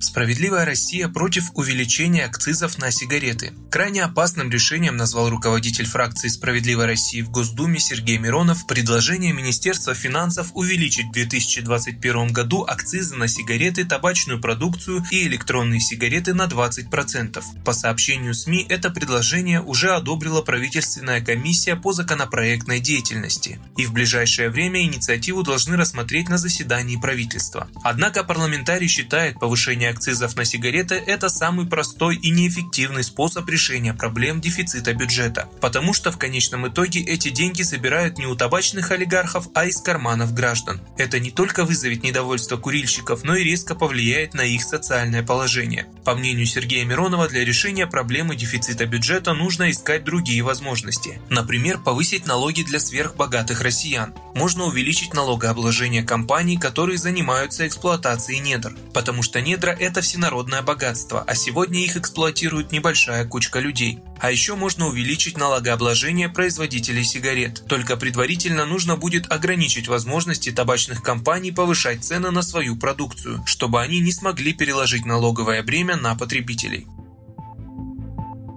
Справедливая Россия против увеличения акцизов на сигареты. Крайне опасным решением назвал руководитель фракции «Справедливой России» в Госдуме Сергей Миронов предложение Министерства финансов увеличить в 2021 году акцизы на сигареты, табачную продукцию и электронные сигареты на 20%. По сообщению СМИ, это предложение уже одобрила правительственная комиссия по законопроектной деятельности. И в ближайшее время инициативу должны рассмотреть на заседании правительства. Однако парламентарий считает повышение Снижение акцизов на сигареты – это самый простой и неэффективный способ решения проблем дефицита бюджета, потому что в конечном итоге эти деньги собирают не у табачных олигархов, а из карманов граждан. Это не только вызовет недовольство курильщиков, но и резко повлияет на их социальное положение. По мнению Сергея Миронова, для решения проблемы дефицита бюджета нужно искать другие возможности. Например, повысить налоги для сверхбогатых россиян. Можно увеличить налогообложение компаний, которые занимаются эксплуатацией недр, потому что недра это всенародное богатство, а сегодня их эксплуатирует небольшая кучка людей. А еще можно увеличить налогообложение производителей сигарет. Только предварительно нужно будет ограничить возможности табачных компаний повышать цены на свою продукцию, чтобы они не смогли переложить налоговое бремя на потребителей.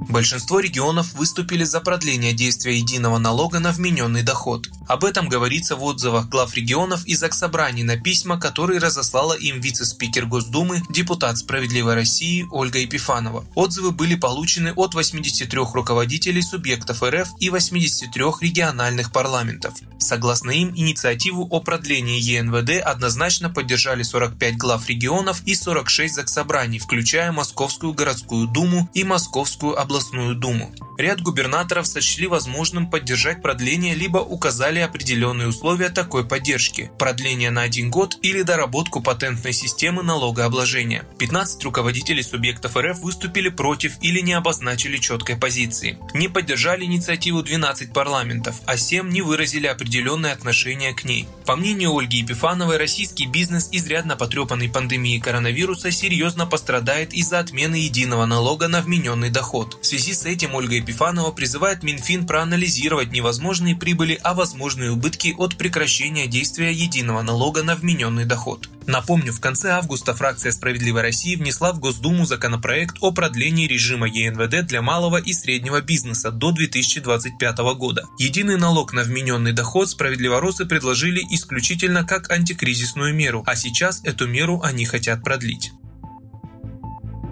Большинство регионов выступили за продление действия единого налога на вмененный доход. Об этом говорится в отзывах глав регионов и заксобраний на письма, которые разослала им вице-спикер Госдумы, депутат «Справедливой России» Ольга Епифанова. Отзывы были получены от 83 руководителей субъектов РФ и 83 региональных парламентов. Согласно им, инициативу о продлении ЕНВД однозначно поддержали 45 глав регионов и 46 заксобраний, включая Московскую городскую думу и Московскую областную думу. Ряд губернаторов сочли возможным поддержать продление либо указали определенные условия такой поддержки – продление на один год или доработку патентной системы налогообложения. 15 руководителей субъектов РФ выступили против или не обозначили четкой позиции. Не поддержали инициативу 12 парламентов, а 7 не выразили определенное отношение к ней. По мнению Ольги Епифановой, российский бизнес, изрядно потрепанный пандемией коронавируса, серьезно пострадает из-за отмены единого налога на вмененный доход. В связи с этим Ольга Епифанова призывает Минфин проанализировать невозможные прибыли, а возможные убытки от прекращения действия единого налога на вмененный доход. Напомню, в конце августа фракция «Справедливой России» внесла в Госдуму законопроект о продлении режима ЕНВД для малого и среднего бизнеса до 2025 года. Единый налог на вмененный доход справедливоросы предложили исключительно как антикризисную меру, а сейчас эту меру они хотят продлить.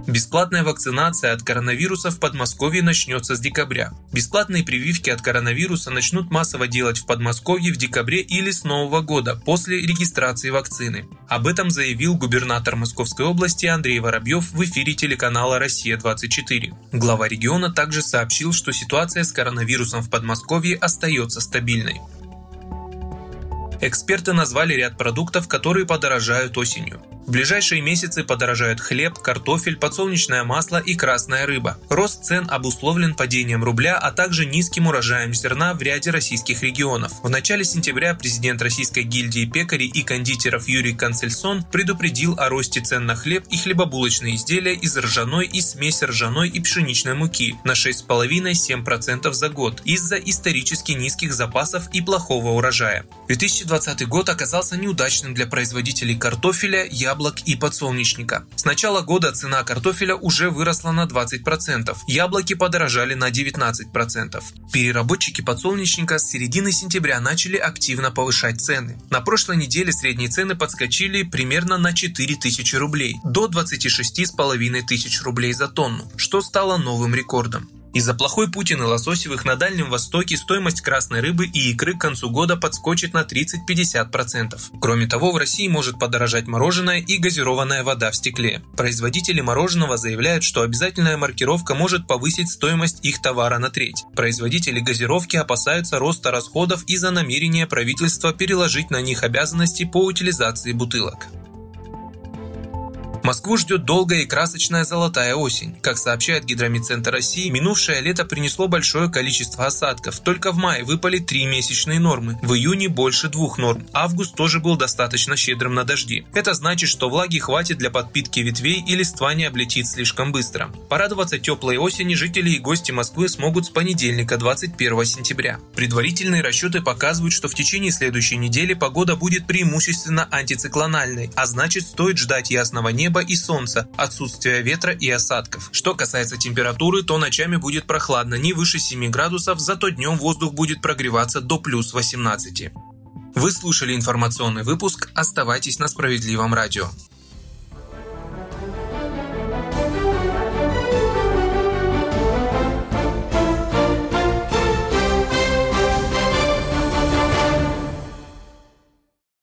Бесплатная вакцинация от коронавируса в Подмосковье начнется с декабря. Бесплатные прививки от коронавируса начнут массово делать в Подмосковье в декабре или с Нового года, после регистрации вакцины. Об этом заявил губернатор Московской области Андрей Воробьев в эфире телеканала «Россия-24». Глава региона также сообщил, что ситуация с коронавирусом в Подмосковье остается стабильной. Эксперты назвали ряд продуктов, которые подорожают осенью. В ближайшие месяцы подорожают хлеб, картофель, подсолнечное масло и красная рыба. Рост цен обусловлен падением рубля, а также низким урожаем зерна в ряде российских регионов. В начале сентября президент Российской гильдии пекарей и кондитеров Юрий Канцельсон предупредил о росте цен на хлеб и хлебобулочные изделия из ржаной и смеси ржаной и пшеничной муки на 6,5-7% за год из-за исторически низких запасов и плохого урожая. 2020 год оказался неудачным для производителей картофеля, яблок яблок и подсолнечника. С начала года цена картофеля уже выросла на 20%, яблоки подорожали на 19%. Переработчики подсолнечника с середины сентября начали активно повышать цены. На прошлой неделе средние цены подскочили примерно на 4000 рублей, до 26,5 тысяч рублей за тонну, что стало новым рекордом. Из-за плохой путины лососевых на Дальнем Востоке стоимость красной рыбы и икры к концу года подскочит на 30-50%. Кроме того, в России может подорожать мороженое и газированная вода в стекле. Производители мороженого заявляют, что обязательная маркировка может повысить стоимость их товара на треть. Производители газировки опасаются роста расходов из-за намерения правительства переложить на них обязанности по утилизации бутылок. Москву ждет долгая и красочная золотая осень. Как сообщает Гидромедцентр России, минувшее лето принесло большое количество осадков. Только в мае выпали три месячные нормы, в июне больше двух норм. Август тоже был достаточно щедрым на дожди. Это значит, что влаги хватит для подпитки ветвей и листва не облетит слишком быстро. Порадоваться теплой осени жители и гости Москвы смогут с понедельника 21 сентября. Предварительные расчеты показывают, что в течение следующей недели погода будет преимущественно антициклональной, а значит стоит ждать ясного неба и солнца, отсутствия ветра и осадков. Что касается температуры, то ночами будет прохладно, не выше 7 градусов, зато днем воздух будет прогреваться до плюс 18. Вы слушали информационный выпуск, оставайтесь на справедливом радио.